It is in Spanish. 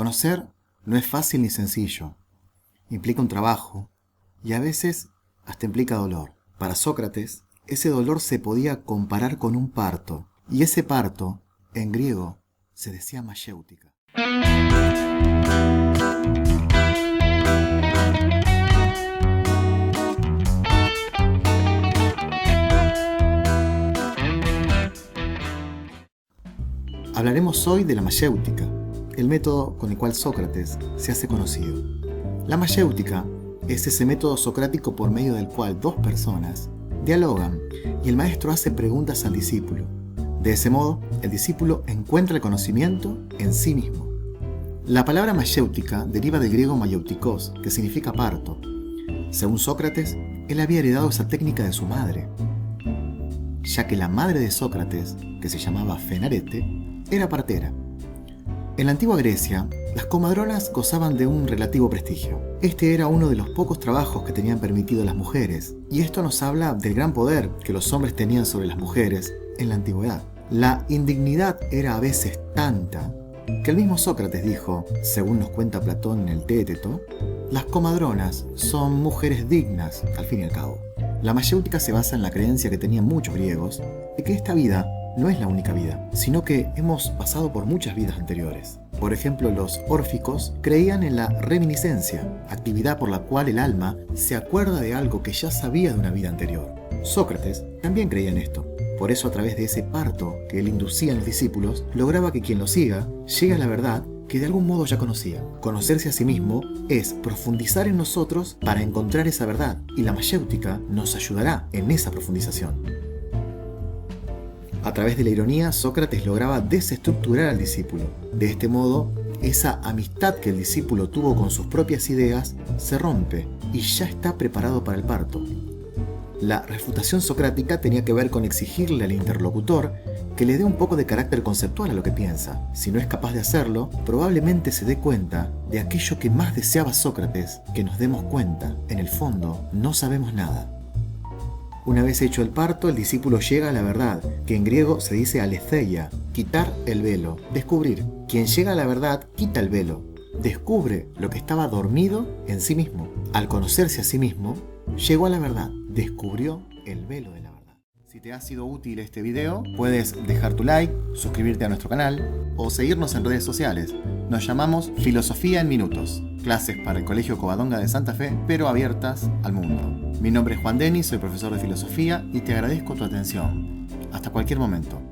Conocer no es fácil ni sencillo. Implica un trabajo y a veces hasta implica dolor. Para Sócrates, ese dolor se podía comparar con un parto, y ese parto, en griego, se decía mayéutica. Hablaremos hoy de la mayéutica, el método con el cual Sócrates se hace conocido. La mayéutica es ese método socrático por medio del cual dos personas dialogan y el maestro hace preguntas al discípulo. De ese modo, el discípulo encuentra el conocimiento en sí mismo. La palabra mayéutica deriva del griego mayeutikos, que significa parto. Según Sócrates, él había heredado esa técnica de su madre, ya que la madre de Sócrates, que se llamaba Fenarete, era partera. En la antigua Grecia, las comadronas gozaban de un relativo prestigio. Este era uno de los pocos trabajos que tenían permitido las mujeres, y esto nos habla del gran poder que los hombres tenían sobre las mujeres en la antigüedad. La indignidad era a veces tanta que el mismo Sócrates dijo, según nos cuenta Platón en el Téteto, las comadronas son mujeres dignas, al fin y al cabo. La mayéutica se basa en la creencia que tenían muchos griegos de que esta vida no es la única vida, sino que hemos pasado por muchas vidas anteriores. Por ejemplo, los órficos creían en la reminiscencia, actividad por la cual el alma se acuerda de algo que ya sabía de una vida anterior. Sócrates también creía en esto. Por eso a través de ese parto que él inducía en los discípulos, lograba que quien lo siga llegue a la verdad que de algún modo ya conocía. Conocerse a sí mismo es profundizar en nosotros para encontrar esa verdad, y la mayéutica nos ayudará en esa profundización. A través de la ironía, Sócrates lograba desestructurar al discípulo. De este modo, esa amistad que el discípulo tuvo con sus propias ideas se rompe y ya está preparado para el parto. La refutación socrática tenía que ver con exigirle al interlocutor que le dé un poco de carácter conceptual a lo que piensa. Si no es capaz de hacerlo, probablemente se dé cuenta de aquello que más deseaba Sócrates, que nos demos cuenta. En el fondo, no sabemos nada. Una vez hecho el parto, el discípulo llega a la verdad, que en griego se dice aletheia, quitar el velo, descubrir. Quien llega a la verdad quita el velo, descubre lo que estaba dormido en sí mismo. Al conocerse a sí mismo, llegó a la verdad, descubrió el velo de la verdad. Si te ha sido útil este video, puedes dejar tu like, suscribirte a nuestro canal o seguirnos en redes sociales. Nos llamamos Filosofía en Minutos, clases para el Colegio Covadonga de Santa Fe, pero abiertas al mundo. Mi nombre es Juan Denis, soy profesor de filosofía y te agradezco tu atención. Hasta cualquier momento.